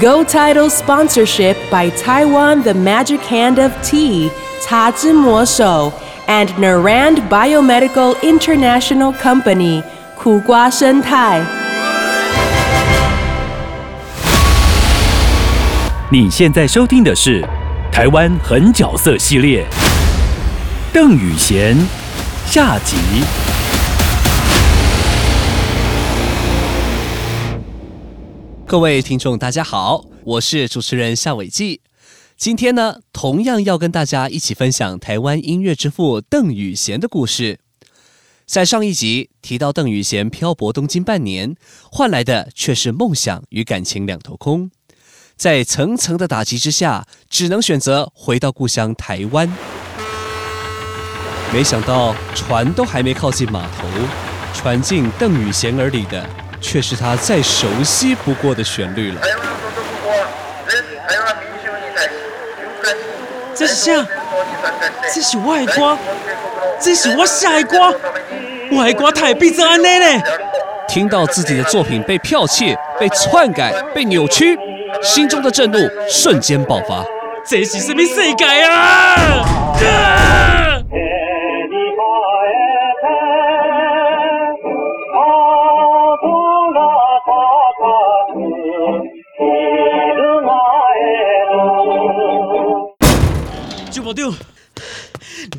Go Title sponsorship by Taiwan The Magic Hand of Tea, 茶之魔手 and Narand Biomedical International Company, 苦瓜生态。你现在收听的是台湾狠角色系列，邓宇贤下集。 各位听众，大家好，我是主持人夏伟记。今天呢，同样要跟大家一起分享台湾音乐之父邓宇贤的故事。在上一集提到，邓宇贤漂泊东京半年，换来的却是梦想与感情两头空。在层层的打击之下，只能选择回到故乡台湾。没想到船都还没靠近码头，传进邓宇贤耳里的，却是他再熟悉不过的旋律了。台湾所属国人台湾民主に対し勇敢に这是啥？这是我的歌，这是我写的歌，我的歌太变成安尼呢？听到自己的作品被剽窃、被篡改、被扭曲，心中的震怒瞬间爆发。这是什么世界啊？啊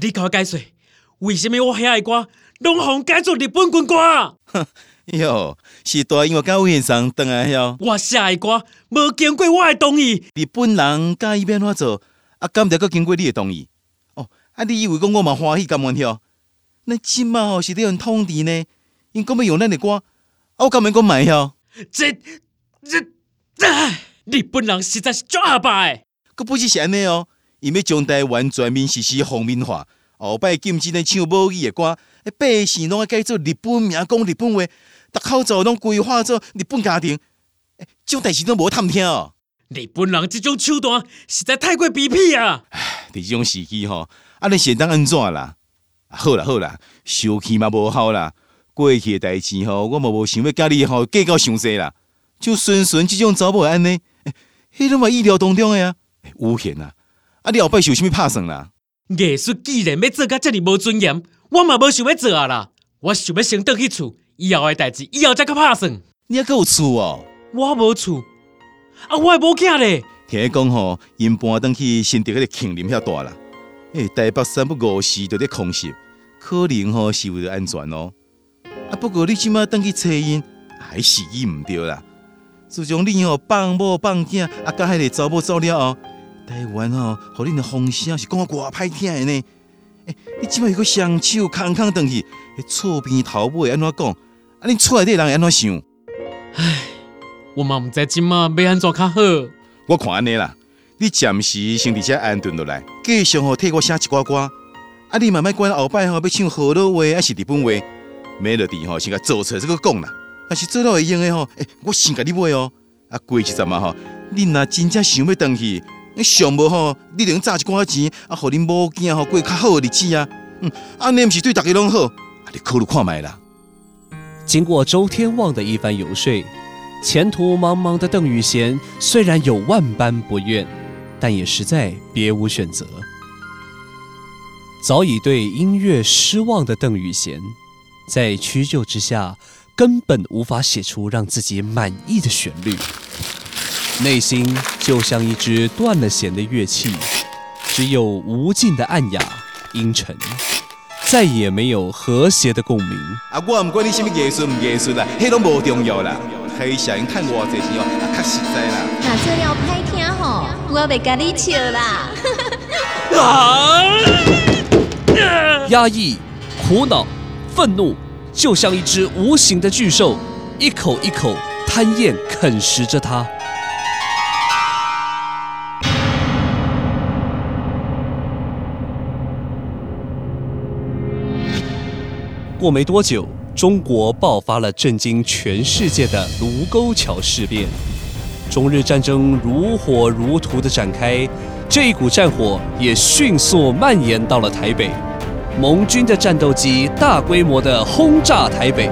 你甲我解释，为什么我遐的歌拢互改做日本军歌？哟，是大因为甲委员上当来了，我写的歌无经过我的同意，日本人甲伊要安怎做，啊，敢着阁经过你的同意？哦，啊，你以为讲我嘛欢喜甘愿跳？咱即马吼是咧用通治呢，因讲要用咱的歌，啊，我甘愿讲买晓？这这唉，日本人实在是足阿白的。佮不是是安尼哦，伊要将台湾全面实施皇民化，后摆禁止咱唱无语的歌，诶，百姓拢爱改做日本名，讲日本话，逐口罩拢规划做日本家庭，诶，这种代志都无探听哦。日本人即种手段实在太过卑鄙啊！伫即种时期吼，啊，你是当安怎啦？啊好啦好啦，生气嘛无效啦。过去的代志吼，我嘛无想要甲你吼计较伤济啦。就顺顺即种查某安尼，欸迄拢嘛意料当中的啊。欸有限啊！啊，你后摆是有啥物拍算啦？艺术既然要做甲遮尔无尊严，我嘛无想要做啊啦！我想要先倒去厝，以后的代志以后再甲拍算。你还阁有厝哦？我无厝，啊，我的某囝咧，听伊讲吼，因搬转去新竹迄个庆林遐大啦。诶、台北三不五时就咧空袭，可能吼是为了安全哦。啊，不过你即马转去找因，还是伊毋对啦。自从你吼放某放囝，啊，甲迄个查某走了后，台湾吼，互恁的风声是讲啊偌歹听的呢。诶、你即摆又搁双手空空转去，迄厝边头尾安怎讲？啊，恁厝内底人安怎想？唉我嘛毋知即马要安怎较好。我看安尼啦，你暂时先伫遮安顿落来，继续吼替我写一寡歌。啊，你慢慢管后摆吼要唱河洛话还是日本话，melody 吼先甲做出来再个讲啦。但是做到会用的吼，诶、我先甲你买哦。啊，过一阵嘛吼，你若真正想要转去，你想无吼，你着榨一寡钱，啊，互恁某囝吼过较好的日子啊。嗯，安尼毋是对逐个拢好，啊，你考虑看觅啦。经过周天旺的一番游说，前途茫茫的邓宇贤虽然有万般不愿，但也实在别无选择。早已对音乐失望的邓宇贤，在屈就之下，根本无法写出让自己满意的旋律，内心就像一支断了弦的乐器，只有无尽的暗哑阴沉，再也没有和谐的共鸣。啊，我唔管你什么艺术唔艺术啦，迄拢无重要啦。开社因趁偌济钱哦，啊，较实在啦。那这要歹听吼，我袂甲你笑啦。压抑、苦恼、愤怒，就像一只无形的巨兽，一口一口贪咽啃食着它。过没多久，中国爆发了震惊全世界的卢沟桥事变，中日战争如火如荼的展开，这一股战火也迅速蔓延到了台北，盟军的战斗机大规模的轰炸台北。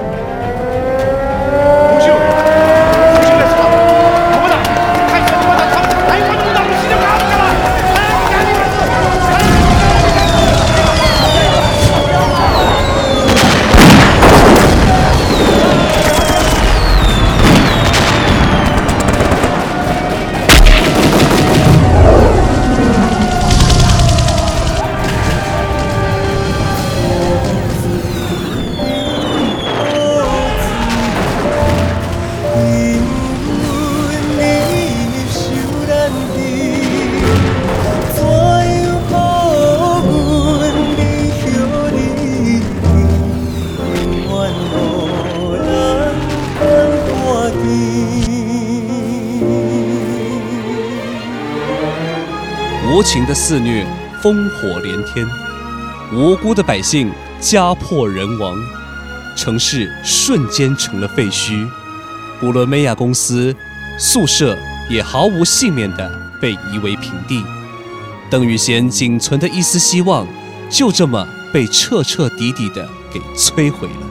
肆虐，烽火连天，无辜的百姓家破人亡，城市瞬间成了废墟。古伦美亚公司宿舍也毫无幸免的被夷为平地，邓宇贤仅存的一丝希望，就这么被彻彻底底的给摧毁了。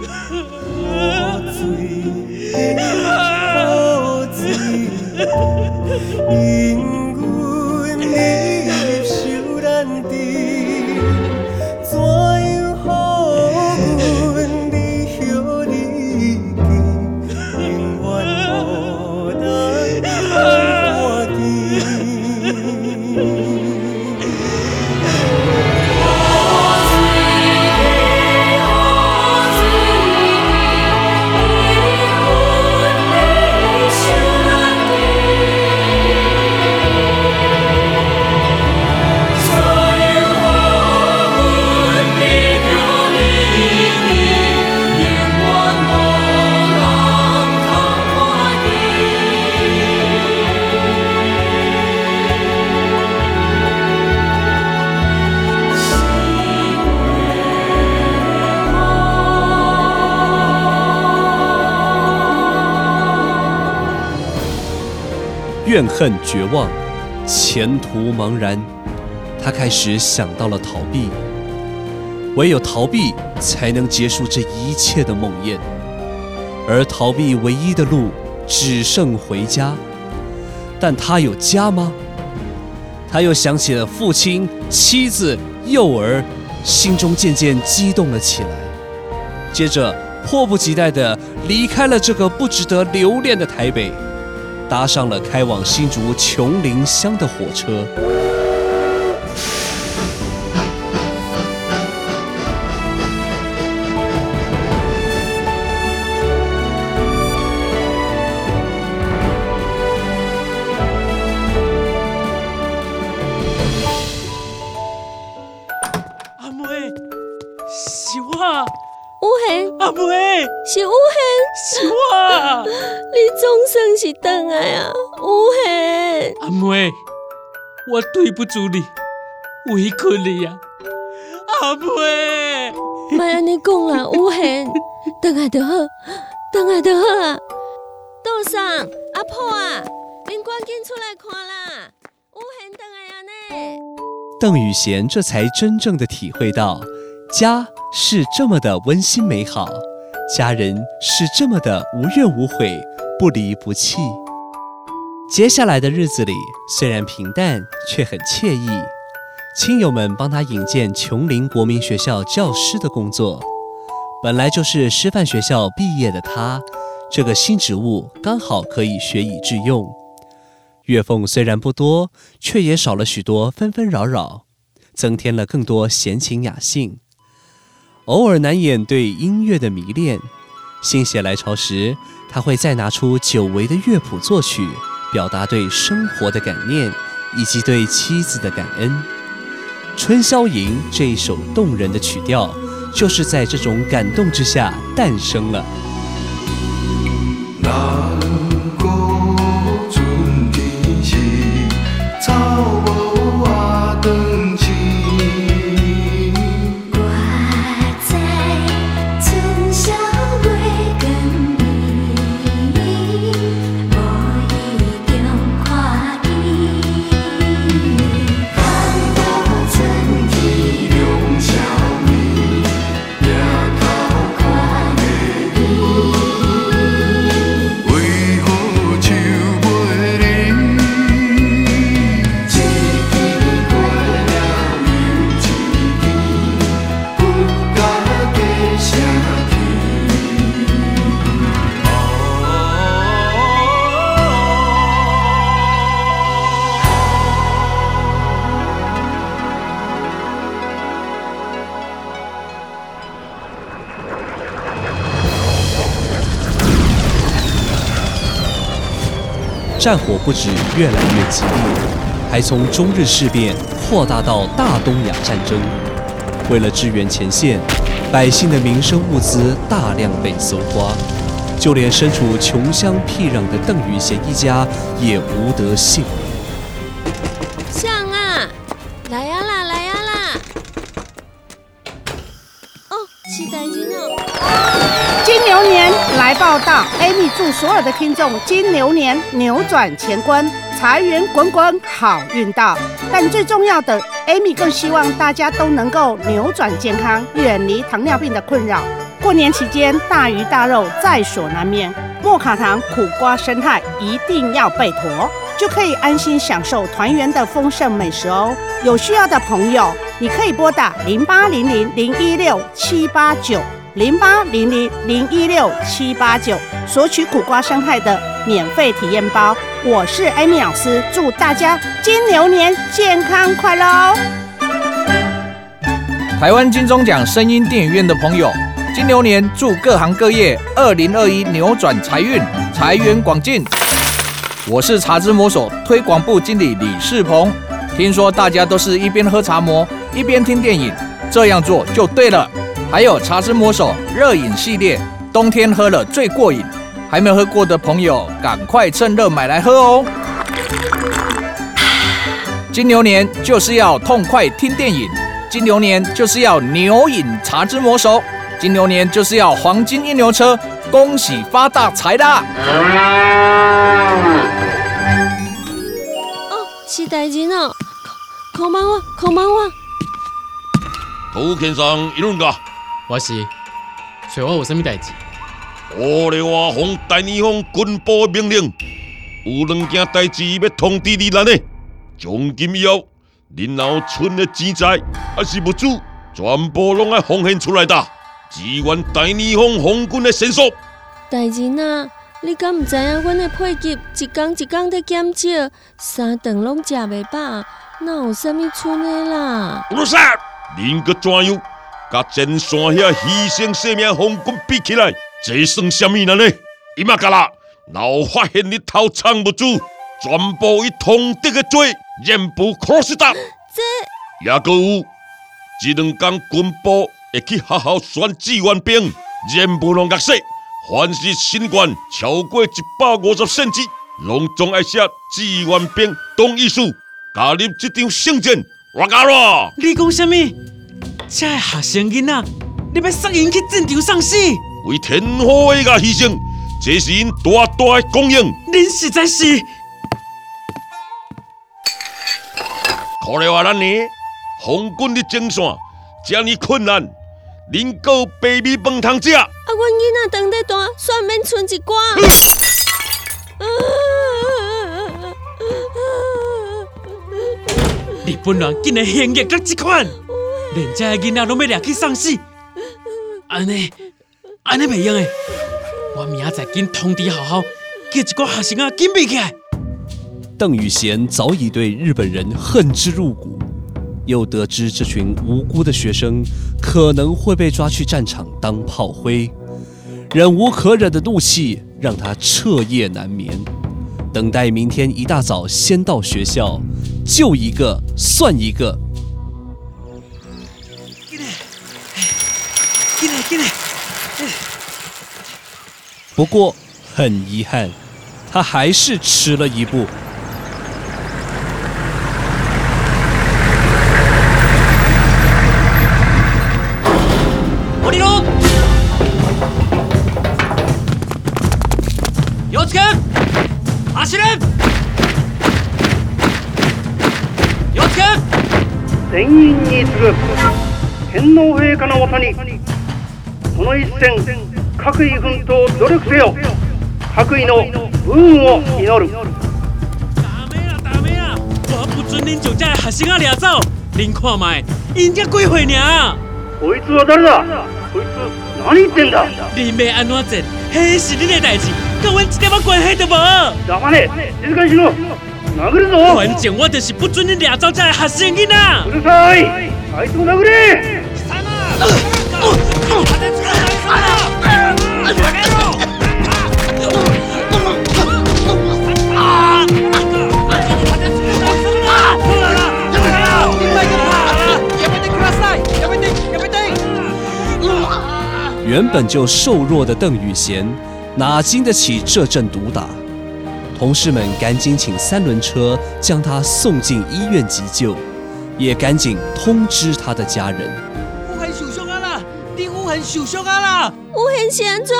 怨恨、绝望，前途茫然，他开始想到了逃避。唯有逃避，才能结束这一切的梦魇。而逃避唯一的路，只剩回家。但他有家吗？他又想起了父亲、妻子、幼儿，心中渐渐激动了起来。接着，迫不及待地离开了这个不值得留恋的台北。搭上了开往新竹琼林乡的火车。阿妹，是我，有贤，阿妹，是有贤，是我，你总算是回来啊，有贤。阿妹，我对不住你，委屈你呀，阿妹。莫安尼讲啦，有贤，回来就好，回来就好啊。道上阿婆啊，恁赶紧出来看啦，有贤回来啊呢。邓宇贤这才真正的体会到，家是这么的温馨美好，家人是这么的无怨无悔、不离不弃。接下来的日子里，虽然平淡，却很惬意。亲友们帮他引荐琼林国民学校教师的工作，本来就是师范学校毕业的他，这个新职务刚好可以学以致用。月俸虽然不多，却也少了许多纷纷扰扰，增添了更多闲情雅兴。偶尔难掩对音乐的迷恋，心血来潮时，他会再拿出久违的乐谱作曲，表达对生活的感念以及对妻子的感恩。《春宵吟》这一首动人的曲调，就是在这种感动之下诞生了。战火不止越来越激烈，还从中日事变扩大到大东亚战争。为了支援前线，百姓的民生物资大量被搜刮，就连身处穷乡僻壤的邓宇贤一家也无得幸所有的听众金牛年扭转乾坤，财源滚滚，好运到。但最重要的，Amy 更希望大家都能够扭转健康，远离糖尿病的困扰。过年期间，大鱼大肉在所难免，莫卡糖苦瓜生态一定要备妥，就可以安心享受团圆的丰盛美食哦。有需要的朋友，你可以拨打零八零零零一六七八九。零八零零零一六七八九索取苦瓜生态的免费体验包。我是 Amy 老师，祝大家金牛年健康快乐哦！台湾金钟奖声音电影院的朋友，金牛年祝各行各业二零二一扭转财运，财源广进。我是茶之魔手推广部经理李世鹏。听说大家都是一边喝茶魔一边听电影，这样做就对了。还有茶之魔手热饮系列，冬天喝了最过瘾。还没喝过的朋友，赶快趁热买来喝哦！金牛年就是要痛快听电影，金牛年就是要牛饮茶之魔手，金牛年就是要黄金一牛车，恭喜发大财啦！哦，是代志哦。空帮我，空帮我。涂先生，一路噶。我是，找我有啥物代志？我来话奉大日本军部的命令，有两件代志要通知你咱的。从今以后，恁老村的钱财还是物资，全部拢要奉献出来的，支援大日本皇军的神速。大人啊，你敢毋知影阮的配给一工一工在减少，三顿拢食袂饱，哪有啥物剩的啦？乌鲁萨，恁个怎样？甲前线遐牺牲性命红军比起来，这算什么呢？伊嘛甲啦，老发现你偷藏物资，全部以通敌的罪，严部 cross 打。这也搁有，这两天军部会去学校选志愿兵，严部拢压死，凡是新官超过一百五十甚至，拢总爱写志愿兵同意书，加入这场圣战。我讲咯，你讲什么？这个学生囡仔，你要杀因去战场送死？为天火的个牺牲，这是因大大的功用。恁实在是，可怜话咱呢，红军的前线这么困难，恁个白米饭通食？啊，阮囡仔长得大，算免剩一寡。日本人竟然行逆到这款！连这个囡仔拢要掠去送死，安尼安尼袂用诶！我明仔载紧通知学校，叫一个学生啊紧闭起来。邓宇贤早已对日本人恨之入骨，又得知这群无辜的学生可能会被抓去战场当炮灰，忍无可忍的怒气让他彻夜难眠，等待明天一大早先到学校，救一个算一个。进来，进来！不过很遗憾，他还是迟了一步。全員に次ぐ天皇陛下のもとにこの一戦各位奮闘努力せよ。各位の運を祈る。打咩啊打咩啊！我不准恁就这学生啊掠走，恁看卖，因才几岁尔？こいつは誰だ？こいつ何言ってんだ？恁要安怎整？迄是恁的代志，跟阮一点仔关系都无。黙れ静かにしろ。殴るぞ。反正我就是不准恁掠走这学生囡仔。うるさい。あいつを殴れ原本就瘦弱的邓宇贤，哪经得起这阵毒打？同事们赶紧请三轮车将他送进医院急救，也赶紧通知他的家人。有痕受伤啊啦！你有痕是安怎？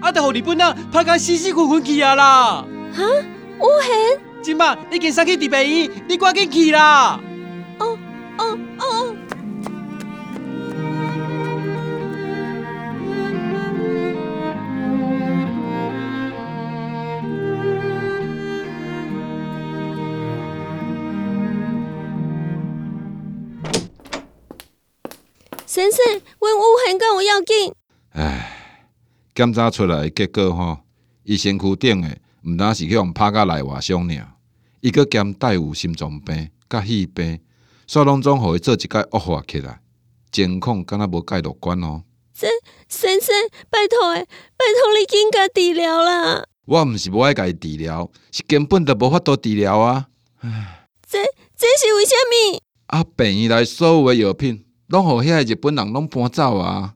啊，得互日本人，拍甲死死困困去啊啦！哈？有痕？今嘛已经送去伫病院，你赶紧去啦！哦哦哦！先生，阮有痕敢有要紧？唉，检查出来的结果吼，伊身躯顶的毋单是去互拍甲内外伤尔，伊阁兼带有心脏病、甲肺病，煞拢总互伊做一届恶化起来，情况敢若无介乐观哦。这先生，拜托诶，拜托你紧甲治疗啦！我毋是无爱家己治疗，是根本就无法度治疗啊！唉这这是为虾米？啊，病院内所有的药品，拢互遐日本人拢搬走啊！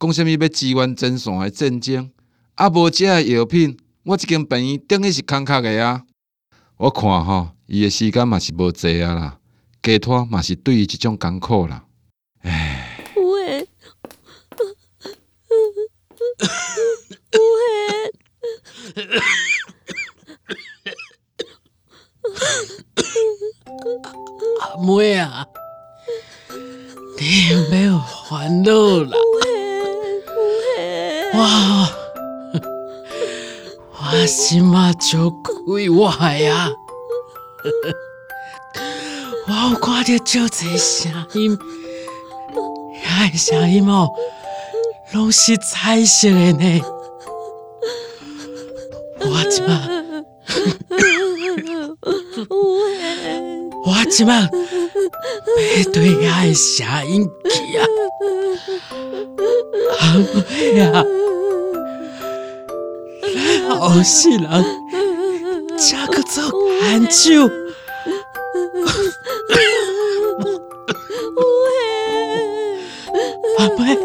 讲啥物要支援前线的战争，啊无遮的药品，我即间病院等于是空壳的啊！我看吼，伊的时间嘛是无济啊啦，家拖嘛是对伊一种艰苦啦。唉，有诶，有诶。阿妹啊，你没有烦恼啦？哇，我心嘛就开怀呀！我有看到就这声音，遐个声音哦，拢是彩色的呢。我即马，我即马要对遐个声音去啊！阿妹啊，咱后世人才去做研究。阿妹，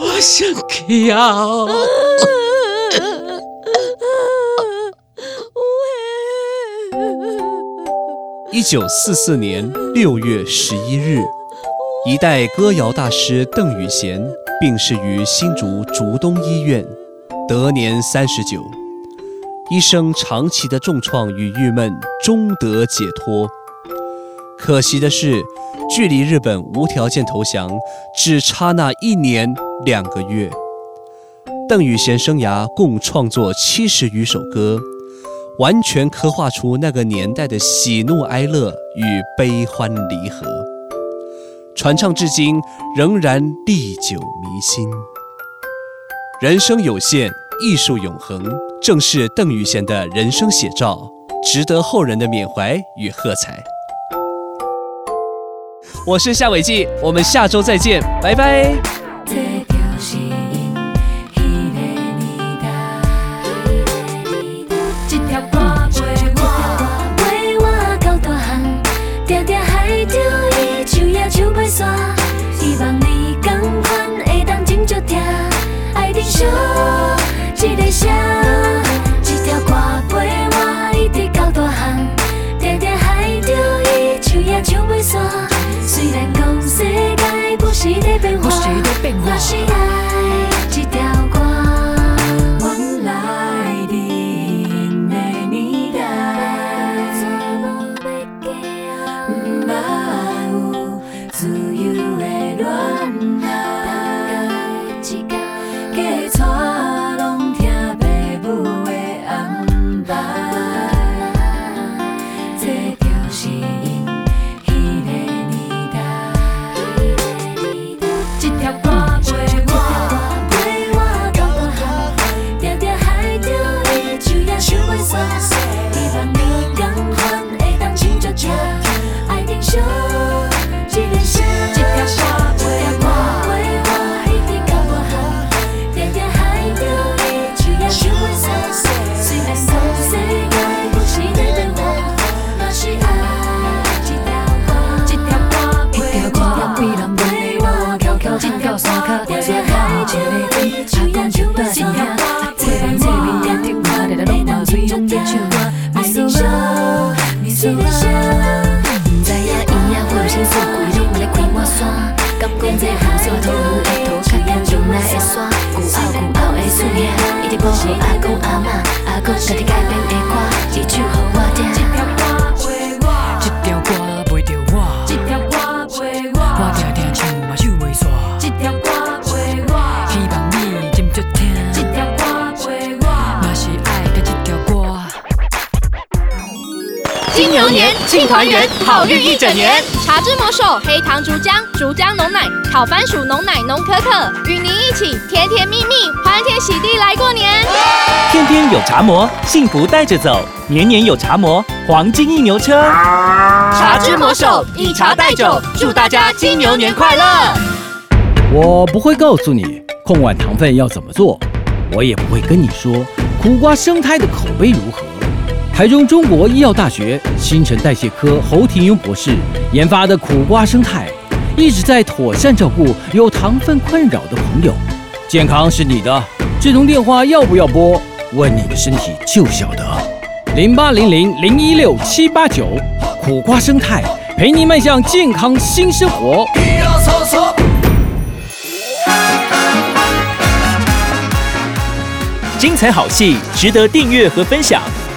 我想去啊！九四四年六月十一日，一代歌谣大师邓宇贤病逝于新竹竹东医院，得年三十九。一生长期的重创与郁闷终得解脱。可惜的是，距离日本无条件投降只差那一年两个月。邓宇贤生涯共创作七十余首歌。完全刻画出那个年代的喜怒哀乐与悲欢离合，传唱至今仍然历久弥新。人生有限，艺术永恒，正是邓玉贤的人生写照，值得后人的缅怀与喝彩。我是夏伟记，我们下周再见，拜拜。在变化，水风在唱歌，咪说啦，咪说啦。毋知影伊啊有心事，规拢咧开我山。敢讲这红线土牛的土，较严重来会耍。古后古后的事业，一直保护阿公阿嬷，阿公家己改编庆团圆，好运一整年。茶之魔手黑糖竹浆，竹浆浓奶，烤番薯浓奶浓可可，与您一起甜甜蜜蜜，欢天喜地来过年。天天有茶魔，幸福带着走；年年有茶魔，黄金一牛车。茶之魔手以茶代酒，祝大家金牛年快乐。我不会告诉你控碗糖分要怎么做，我也不会跟你说苦瓜生态的口碑如何。台中中国医药大学新陈代谢科侯廷庸博士研发的苦瓜生态，一直在妥善照顾有糖分困扰的朋友。健康是你的，这通电话要不要拨？问你的身体就晓得。零八零零零一六七八九，苦瓜生态陪你迈向健康新生活。精彩好戏值得订阅和分享，